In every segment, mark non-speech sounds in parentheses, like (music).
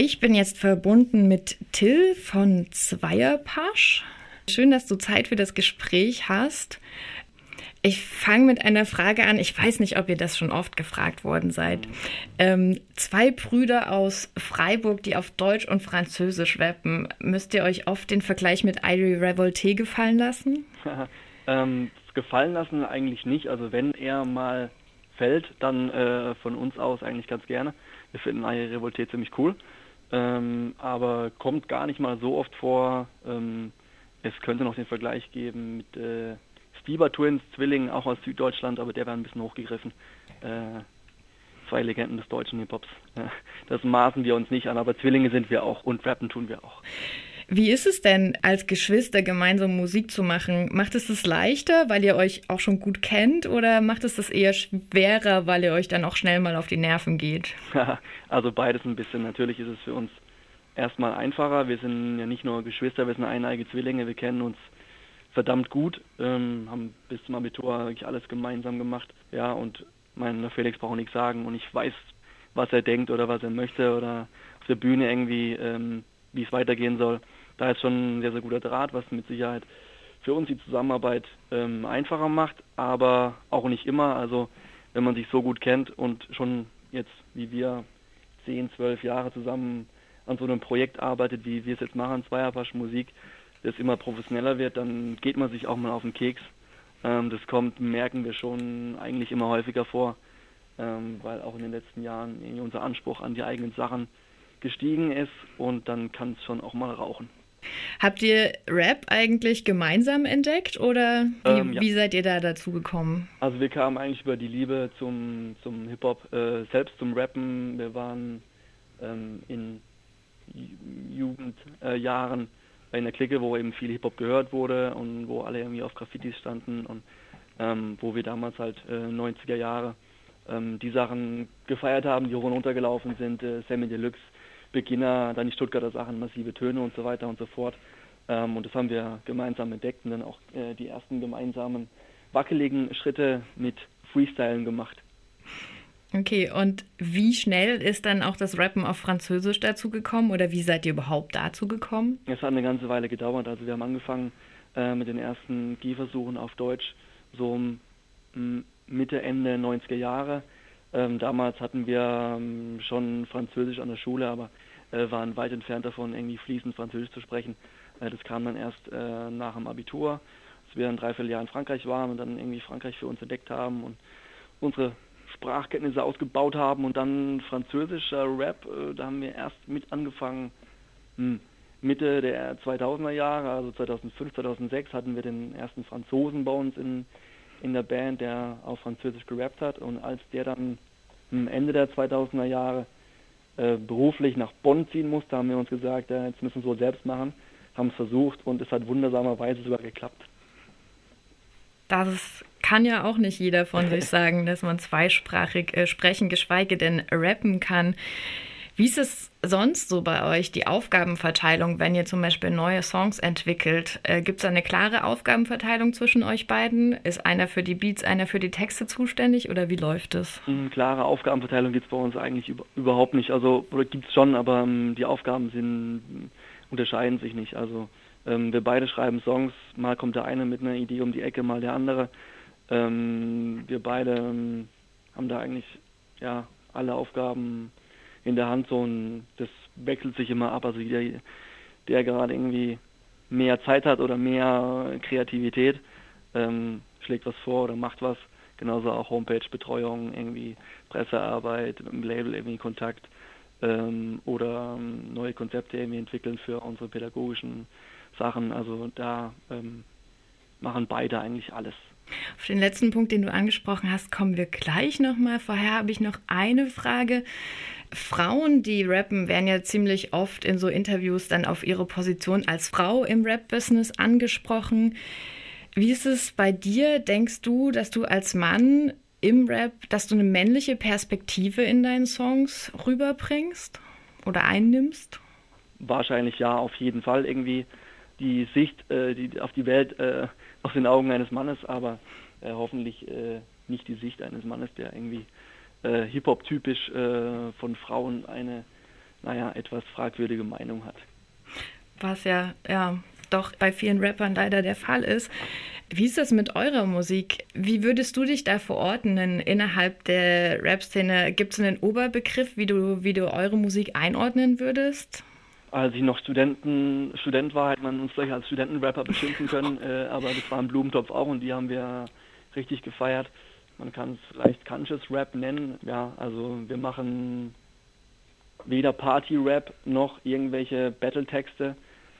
Ich bin jetzt verbunden mit Till von Zweierpasch. Schön, dass du Zeit für das Gespräch hast. Ich fange mit einer Frage an. Ich weiß nicht, ob ihr das schon oft gefragt worden seid. Ähm, zwei Brüder aus Freiburg, die auf Deutsch und Französisch rappen. Müsst ihr euch oft den Vergleich mit Irie Revolte gefallen lassen? (laughs) ähm, gefallen lassen eigentlich nicht. Also wenn er mal fällt, dann äh, von uns aus eigentlich ganz gerne. Wir finden Irie Revolte ziemlich cool. Ähm, aber kommt gar nicht mal so oft vor. Ähm, es könnte noch den Vergleich geben mit äh, Stieber Twins, Zwillingen, auch aus Süddeutschland, aber der wäre ein bisschen hochgegriffen. Äh, zwei Legenden des deutschen Hip-Hops. das maßen wir uns nicht an, aber Zwillinge sind wir auch und rappen tun wir auch. Wie ist es denn, als Geschwister gemeinsam Musik zu machen? Macht es das leichter, weil ihr euch auch schon gut kennt, oder macht es das eher schwerer, weil ihr euch dann auch schnell mal auf die Nerven geht? (laughs) also beides ein bisschen. Natürlich ist es für uns erstmal einfacher. Wir sind ja nicht nur Geschwister, wir sind eineige Zwillinge, wir kennen uns verdammt gut, ähm, haben bis zum Abitur wirklich alles gemeinsam gemacht. Ja, und mein Felix braucht nichts sagen und ich weiß, was er denkt oder was er möchte oder auf der Bühne irgendwie, ähm, wie es weitergehen soll. Da ist schon ein sehr, sehr guter Draht, was mit Sicherheit für uns die Zusammenarbeit ähm, einfacher macht, aber auch nicht immer. Also wenn man sich so gut kennt und schon jetzt, wie wir, zehn, zwölf Jahre zusammen an so einem Projekt arbeitet, wie wir es jetzt machen, Zweierpasch Musik, das immer professioneller wird, dann geht man sich auch mal auf den Keks. Ähm, das kommt, merken wir schon eigentlich immer häufiger vor, ähm, weil auch in den letzten Jahren unser Anspruch an die eigenen Sachen gestiegen ist und dann kann es schon auch mal rauchen. Habt ihr Rap eigentlich gemeinsam entdeckt oder wie, ähm, ja. wie seid ihr da dazu gekommen? Also wir kamen eigentlich über die Liebe zum, zum Hip-Hop, äh, selbst zum Rappen. Wir waren ähm, in Jugendjahren äh, in der Clique, wo eben viel Hip-Hop gehört wurde und wo alle irgendwie auf Graffitis standen und ähm, wo wir damals halt äh, 90er Jahre ähm, die Sachen gefeiert haben, die hoch und runter gelaufen sind, äh, Sammy Deluxe, Beginner, dann die Stuttgarter Sachen, massive Töne und so weiter und so fort. Ähm, und das haben wir gemeinsam entdeckt und dann auch äh, die ersten gemeinsamen wackeligen Schritte mit Freestylen gemacht. Okay, und wie schnell ist dann auch das Rappen auf Französisch dazu gekommen oder wie seid ihr überhaupt dazu gekommen? Es hat eine ganze Weile gedauert. Also wir haben angefangen äh, mit den ersten Gehversuchen auf Deutsch so Mitte, Ende 90er Jahre. Ähm, damals hatten wir ähm, schon Französisch an der Schule, aber äh, waren weit entfernt davon, irgendwie fließend Französisch zu sprechen. Äh, das kam dann erst äh, nach dem Abitur, als wir ein Dreivierteljahr in Frankreich waren und dann irgendwie Frankreich für uns entdeckt haben und unsere Sprachkenntnisse ausgebaut haben und dann französischer Rap, äh, da haben wir erst mit angefangen. Hm. Mitte der 2000er Jahre, also 2005, 2006 hatten wir den ersten Franzosen bei uns in, in der Band, der auf Französisch gerappt hat und als der dann Ende der 2000er Jahre äh, beruflich nach Bonn ziehen musste, haben wir uns gesagt, ja, jetzt müssen wir es so selbst machen, haben es versucht und es hat wundersamerweise sogar geklappt. Das kann ja auch nicht jeder von (laughs) sich sagen, dass man zweisprachig äh, sprechen, geschweige denn rappen kann. Wie ist es sonst so bei euch, die Aufgabenverteilung, wenn ihr zum Beispiel neue Songs entwickelt? Äh, Gibt es eine klare Aufgabenverteilung zwischen euch beiden? Ist einer für die Beats, einer für die Texte zuständig oder wie läuft es? Hm, klare Aufgabenverteilung gibt es bei uns eigentlich über, überhaupt nicht. Also, gibt es schon, aber ähm, die Aufgaben sind, unterscheiden sich nicht. Also, ähm, wir beide schreiben Songs, mal kommt der eine mit einer Idee um die Ecke, mal der andere. Ähm, wir beide ähm, haben da eigentlich ja alle Aufgaben in der Hand so und das wechselt sich immer ab. Also der, der gerade irgendwie mehr Zeit hat oder mehr Kreativität, ähm, schlägt was vor oder macht was. Genauso auch Homepage-Betreuung, irgendwie Pressearbeit, mit dem Label irgendwie Kontakt ähm, oder ähm, neue Konzepte irgendwie entwickeln für unsere pädagogischen Sachen. Also da ähm, machen beide eigentlich alles. Auf den letzten Punkt, den du angesprochen hast, kommen wir gleich nochmal. Vorher habe ich noch eine Frage. Frauen, die rappen, werden ja ziemlich oft in so Interviews dann auf ihre Position als Frau im Rap-Business angesprochen. Wie ist es bei dir? Denkst du, dass du als Mann im Rap, dass du eine männliche Perspektive in deinen Songs rüberbringst oder einnimmst? Wahrscheinlich ja, auf jeden Fall irgendwie die Sicht äh, die, auf die Welt äh, aus den Augen eines Mannes, aber äh, hoffentlich äh, nicht die Sicht eines Mannes, der irgendwie äh, Hip-Hop-typisch äh, von Frauen eine naja, etwas fragwürdige Meinung hat. Was ja, ja, doch bei vielen Rappern leider der Fall ist. Wie ist das mit eurer Musik? Wie würdest du dich da verordnen innerhalb der Rap-Szene? Gibt es einen Oberbegriff, wie du, wie du eure Musik einordnen würdest? Als ich noch Studenten, Student war, hätte man uns vielleicht als Studentenrapper beschimpfen können, (laughs) äh, aber das war ein Blumentopf auch und die haben wir richtig gefeiert. Man kann es vielleicht Conscious Rap nennen. Ja, also wir machen weder Party-Rap noch irgendwelche Battle-Texte.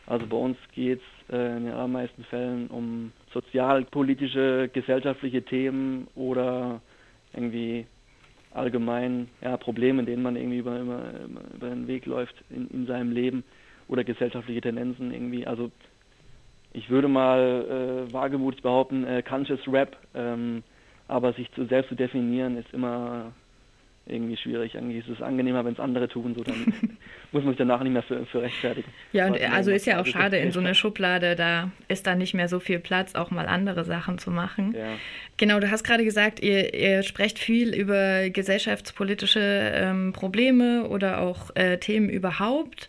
Also bei uns geht es äh, in den allermeisten Fällen um sozialpolitische, gesellschaftliche Themen oder irgendwie allgemein ja, Probleme, denen man irgendwie über, über, über den Weg läuft in, in seinem Leben oder gesellschaftliche Tendenzen irgendwie. Also ich würde mal äh, wagemutig behaupten, äh, Conscious Rap, ähm, aber sich zu, selbst zu definieren ist immer irgendwie schwierig. Eigentlich ist es angenehmer, wenn es andere tun, so dann (laughs) muss man sich danach nicht mehr für, für rechtfertigen. Ja, und also ist ja auch schade in so einer Schublade, da ist dann nicht mehr so viel Platz, auch mal andere Sachen zu machen. Ja. Genau, du hast gerade gesagt, ihr, ihr, sprecht viel über gesellschaftspolitische ähm, Probleme oder auch äh, Themen überhaupt.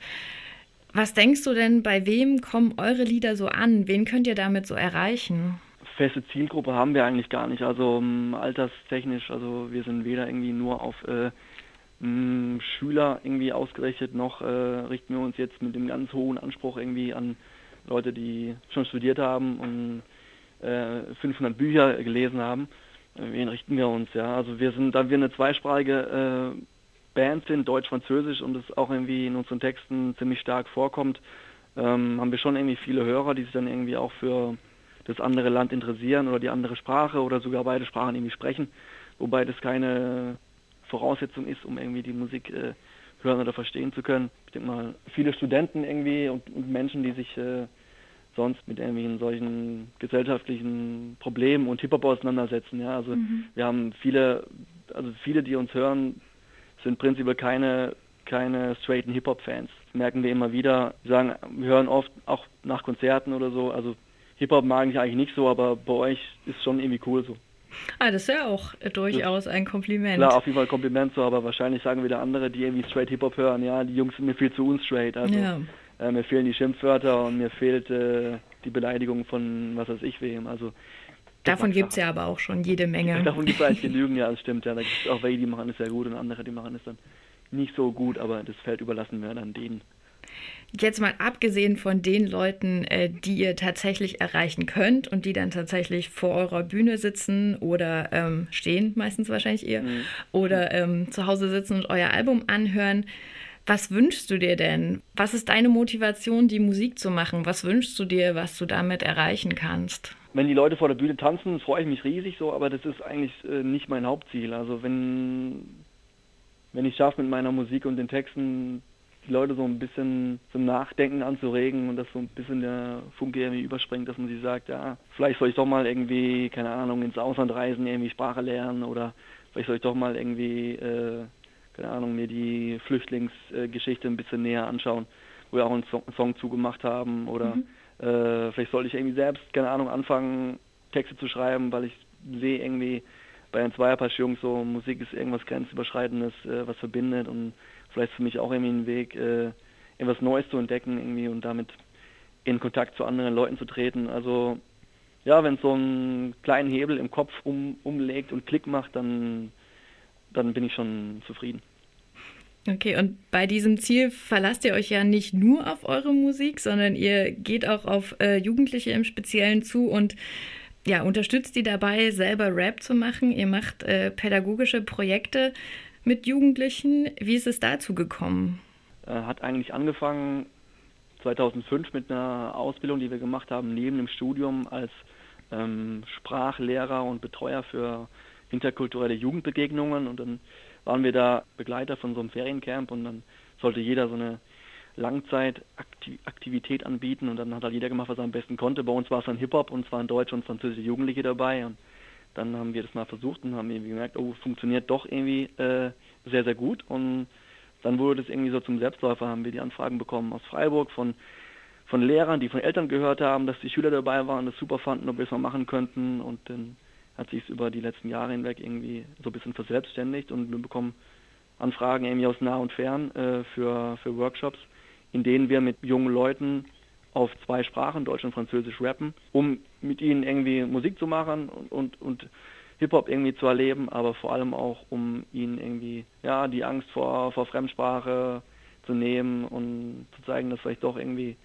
Was denkst du denn, bei wem kommen eure Lieder so an? Wen könnt ihr damit so erreichen? Feste Zielgruppe haben wir eigentlich gar nicht. Also um, alterstechnisch, also wir sind weder irgendwie nur auf äh, m, Schüler irgendwie ausgerichtet, noch äh, richten wir uns jetzt mit dem ganz hohen Anspruch irgendwie an Leute, die schon studiert haben und äh, 500 Bücher gelesen haben. Äh, wen richten wir uns, ja? Also wir sind, da wir eine zweisprachige äh, Band sind, Deutsch-Französisch und es auch irgendwie in unseren Texten ziemlich stark vorkommt, ähm, haben wir schon irgendwie viele Hörer, die sich dann irgendwie auch für das andere Land interessieren oder die andere Sprache oder sogar beide Sprachen irgendwie sprechen, wobei das keine Voraussetzung ist, um irgendwie die Musik äh, hören oder verstehen zu können. Ich denke mal, viele Studenten irgendwie und, und Menschen, die sich äh, sonst mit irgendwelchen solchen gesellschaftlichen Problemen und Hip-Hop auseinandersetzen. Ja, also mhm. wir haben viele, also viele, die uns hören, sind prinzipiell keine keine straighten Hip-Hop-Fans. Das merken wir immer wieder. Wir sagen, wir hören oft auch nach Konzerten oder so, also Hip-Hop mag ich eigentlich nicht so, aber bei euch ist schon irgendwie cool so. Ah, das ist ja auch durchaus ein Kompliment. Klar, auf jeden Fall ein Kompliment so, aber wahrscheinlich sagen wieder andere, die irgendwie straight Hip-Hop hören, ja, die Jungs sind mir viel zu unstraight. Also ja. äh, mir fehlen die Schimpfwörter und mir fehlt äh, die Beleidigung von was weiß ich wem. Also Davon gibt es ja aber auch schon jede Menge. (laughs) Davon gibt es eigentlich genügend, ja, das stimmt. Ja, da gibt es auch welche, die machen es sehr gut und andere, die machen es dann nicht so gut, aber das Feld überlassen wir dann denen. Jetzt mal abgesehen von den Leuten, äh, die ihr tatsächlich erreichen könnt und die dann tatsächlich vor eurer Bühne sitzen oder ähm, stehen, meistens wahrscheinlich ihr, mhm. oder ähm, zu Hause sitzen und euer Album anhören. Was wünschst du dir denn? Was ist deine Motivation, die Musik zu machen? Was wünschst du dir, was du damit erreichen kannst? Wenn die Leute vor der Bühne tanzen, freue ich mich riesig so, aber das ist eigentlich äh, nicht mein Hauptziel. Also wenn, wenn ich schaffe mit meiner Musik und den Texten die Leute so ein bisschen zum Nachdenken anzuregen und dass so ein bisschen der Funke irgendwie überspringt, dass man sich sagt, ja, vielleicht soll ich doch mal irgendwie, keine Ahnung, ins Ausland reisen, irgendwie Sprache lernen oder vielleicht soll ich doch mal irgendwie, äh, keine Ahnung, mir die Flüchtlingsgeschichte ein bisschen näher anschauen, wo wir auch einen Song, Song zugemacht haben oder mhm. äh, vielleicht sollte ich irgendwie selbst, keine Ahnung, anfangen, Texte zu schreiben, weil ich sehe irgendwie bei den Zweierpass-Jungs so, Musik ist irgendwas Grenzüberschreitendes, äh, was verbindet und vielleicht für mich auch irgendwie ein Weg, äh, etwas Neues zu entdecken irgendwie und damit in Kontakt zu anderen Leuten zu treten. Also ja, wenn es so einen kleinen Hebel im Kopf um, umlegt und Klick macht, dann, dann bin ich schon zufrieden. Okay, und bei diesem Ziel verlasst ihr euch ja nicht nur auf eure Musik, sondern ihr geht auch auf äh, Jugendliche im Speziellen zu und ja, unterstützt die dabei, selber Rap zu machen. Ihr macht äh, pädagogische Projekte mit Jugendlichen. Wie ist es dazu gekommen? Äh, hat eigentlich angefangen 2005 mit einer Ausbildung, die wir gemacht haben, neben dem Studium als ähm, Sprachlehrer und Betreuer für interkulturelle Jugendbegegnungen. Und dann waren wir da Begleiter von so einem Feriencamp und dann sollte jeder so eine Langzeitaktivität anbieten und dann hat halt jeder gemacht, was er am besten konnte. Bei uns war es dann Hip-Hop und zwar deutsche und französische Jugendliche dabei und dann haben wir das mal versucht und haben irgendwie gemerkt, oh, funktioniert doch irgendwie äh, sehr, sehr gut. Und dann wurde das irgendwie so zum Selbstläufer, haben wir die Anfragen bekommen aus Freiburg von, von Lehrern, die von Eltern gehört haben, dass die Schüler dabei waren, das super fanden, ob wir es mal machen könnten. Und dann hat sich es über die letzten Jahre hinweg irgendwie so ein bisschen verselbstständigt und wir bekommen Anfragen irgendwie aus nah und fern äh, für, für Workshops, in denen wir mit jungen Leuten auf zwei Sprachen, Deutsch und Französisch, rappen, um mit ihnen irgendwie Musik zu machen und, und, und Hip-Hop irgendwie zu erleben, aber vor allem auch, um ihnen irgendwie ja die Angst vor, vor Fremdsprache zu nehmen und zu zeigen, dass vielleicht doch irgendwie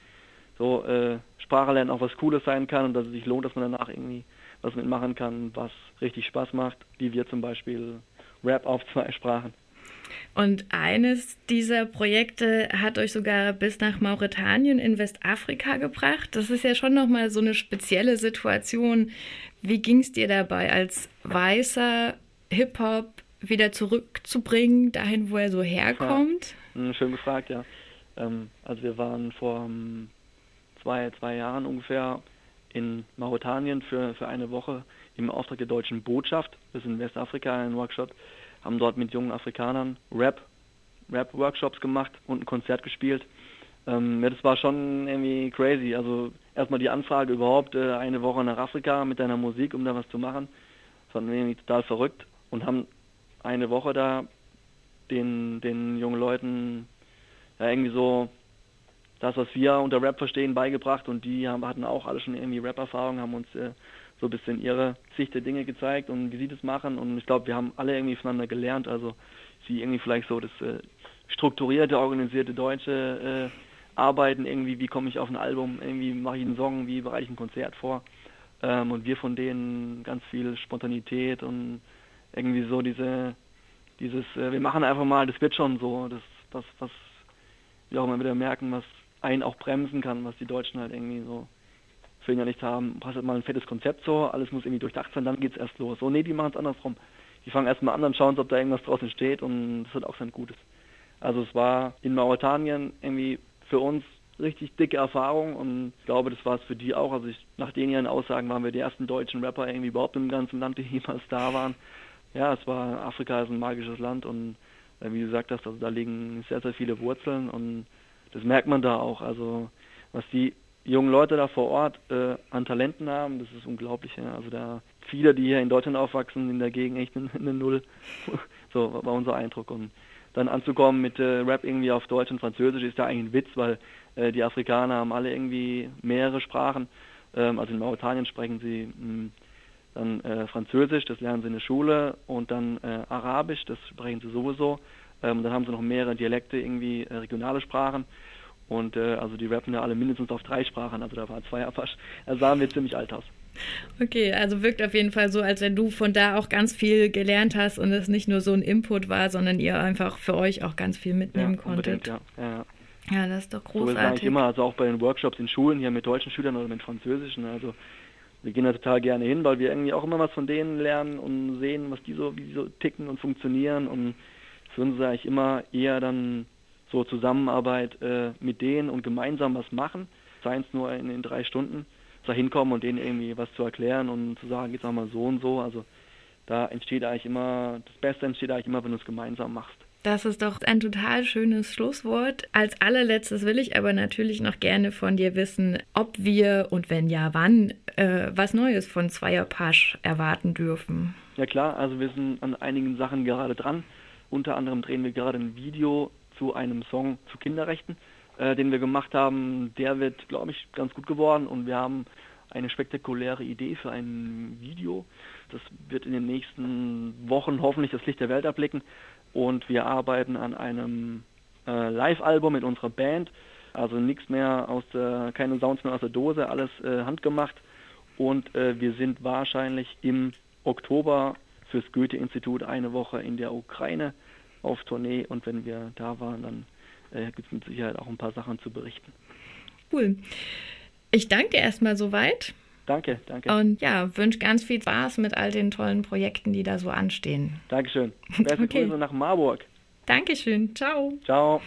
so äh, Sprache lernen auch was Cooles sein kann und dass es sich lohnt, dass man danach irgendwie was mitmachen kann, was richtig Spaß macht, wie wir zum Beispiel Rap auf zwei Sprachen. Und eines dieser Projekte hat euch sogar bis nach Mauretanien in Westafrika gebracht. Das ist ja schon nochmal so eine spezielle Situation. Wie ging es dir dabei, als weißer Hip-Hop wieder zurückzubringen, dahin, wo er so herkommt? Ja, schön gefragt, ja. Ähm, also wir waren vor ähm, zwei, zwei Jahren ungefähr in Mauretanien für, für eine Woche im Auftrag der deutschen Botschaft. Wir sind in Westafrika, ein Workshop haben dort mit jungen Afrikanern Rap, Rap-Workshops gemacht und ein Konzert gespielt. Ähm, ja, das war schon irgendwie crazy. Also erstmal die Anfrage überhaupt, äh, eine Woche nach Afrika mit deiner Musik, um da was zu machen. Das fanden wir irgendwie total verrückt und haben eine Woche da den, den jungen Leuten ja, irgendwie so das, was wir unter Rap verstehen, beigebracht und die haben, hatten auch alle schon irgendwie Rap-Erfahrung, haben uns äh, so ein bisschen ihre Sicht der Dinge gezeigt und wie sie das machen. Und ich glaube, wir haben alle irgendwie voneinander gelernt. Also sie irgendwie vielleicht so das äh, strukturierte, organisierte deutsche äh, Arbeiten, irgendwie, wie komme ich auf ein Album, irgendwie mache ich einen Song, wie bereite ich ein Konzert vor. Ähm, und wir von denen ganz viel Spontanität und irgendwie so diese, dieses, äh, wir machen einfach mal, das wird schon so, das, was, was wir auch immer wieder merken, was einen auch bremsen kann, was die Deutschen halt irgendwie so nicht haben, passt halt mal ein fettes Konzept so, alles muss irgendwie durchdacht sein, dann geht's erst los. So, nee, die machen es andersrum. Die fangen erstmal an, und schauen, ob da irgendwas draußen steht und das wird auch sein Gutes. Also es war in Mauretanien irgendwie für uns richtig dicke Erfahrung und ich glaube, das war es für die auch. Also ich, nach den ihren Aussagen waren wir die ersten deutschen Rapper irgendwie überhaupt im ganzen Land, die (laughs) jemals da waren. Ja, es war, Afrika ist ein magisches Land und äh, wie du gesagt hast, also da liegen sehr, sehr viele Wurzeln und das merkt man da auch. Also was die jungen Leute da vor Ort äh, an Talenten haben, das ist unglaublich. Ja. Also da viele, die hier in Deutschland aufwachsen, sind dagegen echt eine, eine Null. (laughs) so war unser Eindruck. Und dann anzukommen mit äh, Rap irgendwie auf Deutsch und Französisch ist ja eigentlich ein Witz, weil äh, die Afrikaner haben alle irgendwie mehrere Sprachen. Ähm, also in Mauretanien sprechen sie mh, hm, dann äh, Französisch, das lernen sie in der Schule, und dann äh, Arabisch, das sprechen sie sowieso. Ähm, dann haben sie noch mehrere Dialekte, irgendwie äh, regionale Sprachen. Und äh, also die rappen ja alle mindestens auf drei Sprachen, also da war zwei Apache. Da sahen wir ziemlich alt aus. Okay, also wirkt auf jeden Fall so, als wenn du von da auch ganz viel gelernt hast und es nicht nur so ein Input war, sondern ihr einfach für euch auch ganz viel mitnehmen ja, konntet. Ja, ja. ja, das ist doch großartig. So ist eigentlich immer, also auch bei den Workshops in Schulen hier mit deutschen Schülern oder mit französischen. Also wir gehen da total gerne hin, weil wir irgendwie auch immer was von denen lernen und sehen, was die so, wie die so ticken und funktionieren. Und für uns ist eigentlich immer eher dann so Zusammenarbeit äh, mit denen und gemeinsam was machen, seien es nur in, in drei Stunden, da hinkommen und denen irgendwie was zu erklären und zu sagen, jetzt mal so und so. Also da entsteht eigentlich immer, das Beste entsteht eigentlich immer, wenn du es gemeinsam machst. Das ist doch ein total schönes Schlusswort. Als allerletztes will ich aber natürlich noch gerne von dir wissen, ob wir und wenn ja, wann äh, was Neues von Zweierpasch erwarten dürfen. Ja klar, also wir sind an einigen Sachen gerade dran. Unter anderem drehen wir gerade ein Video zu einem Song zu Kinderrechten, äh, den wir gemacht haben. Der wird, glaube ich, ganz gut geworden und wir haben eine spektakuläre Idee für ein Video. Das wird in den nächsten Wochen hoffentlich das Licht der Welt erblicken und wir arbeiten an einem äh, Live-Album mit unserer Band. Also nichts mehr aus der, keine Sounds mehr aus der Dose, alles äh, handgemacht. Und äh, wir sind wahrscheinlich im Oktober fürs Goethe-Institut eine Woche in der Ukraine auf Tournee und wenn wir da waren, dann äh, gibt es mit Sicherheit auch ein paar Sachen zu berichten. Cool. Ich danke erstmal soweit. Danke, danke. Und ja, wünsche ganz viel Spaß mit all den tollen Projekten, die da so anstehen. Dankeschön. Beste (laughs) okay. Grüße nach Marburg. Dankeschön. Ciao. Ciao.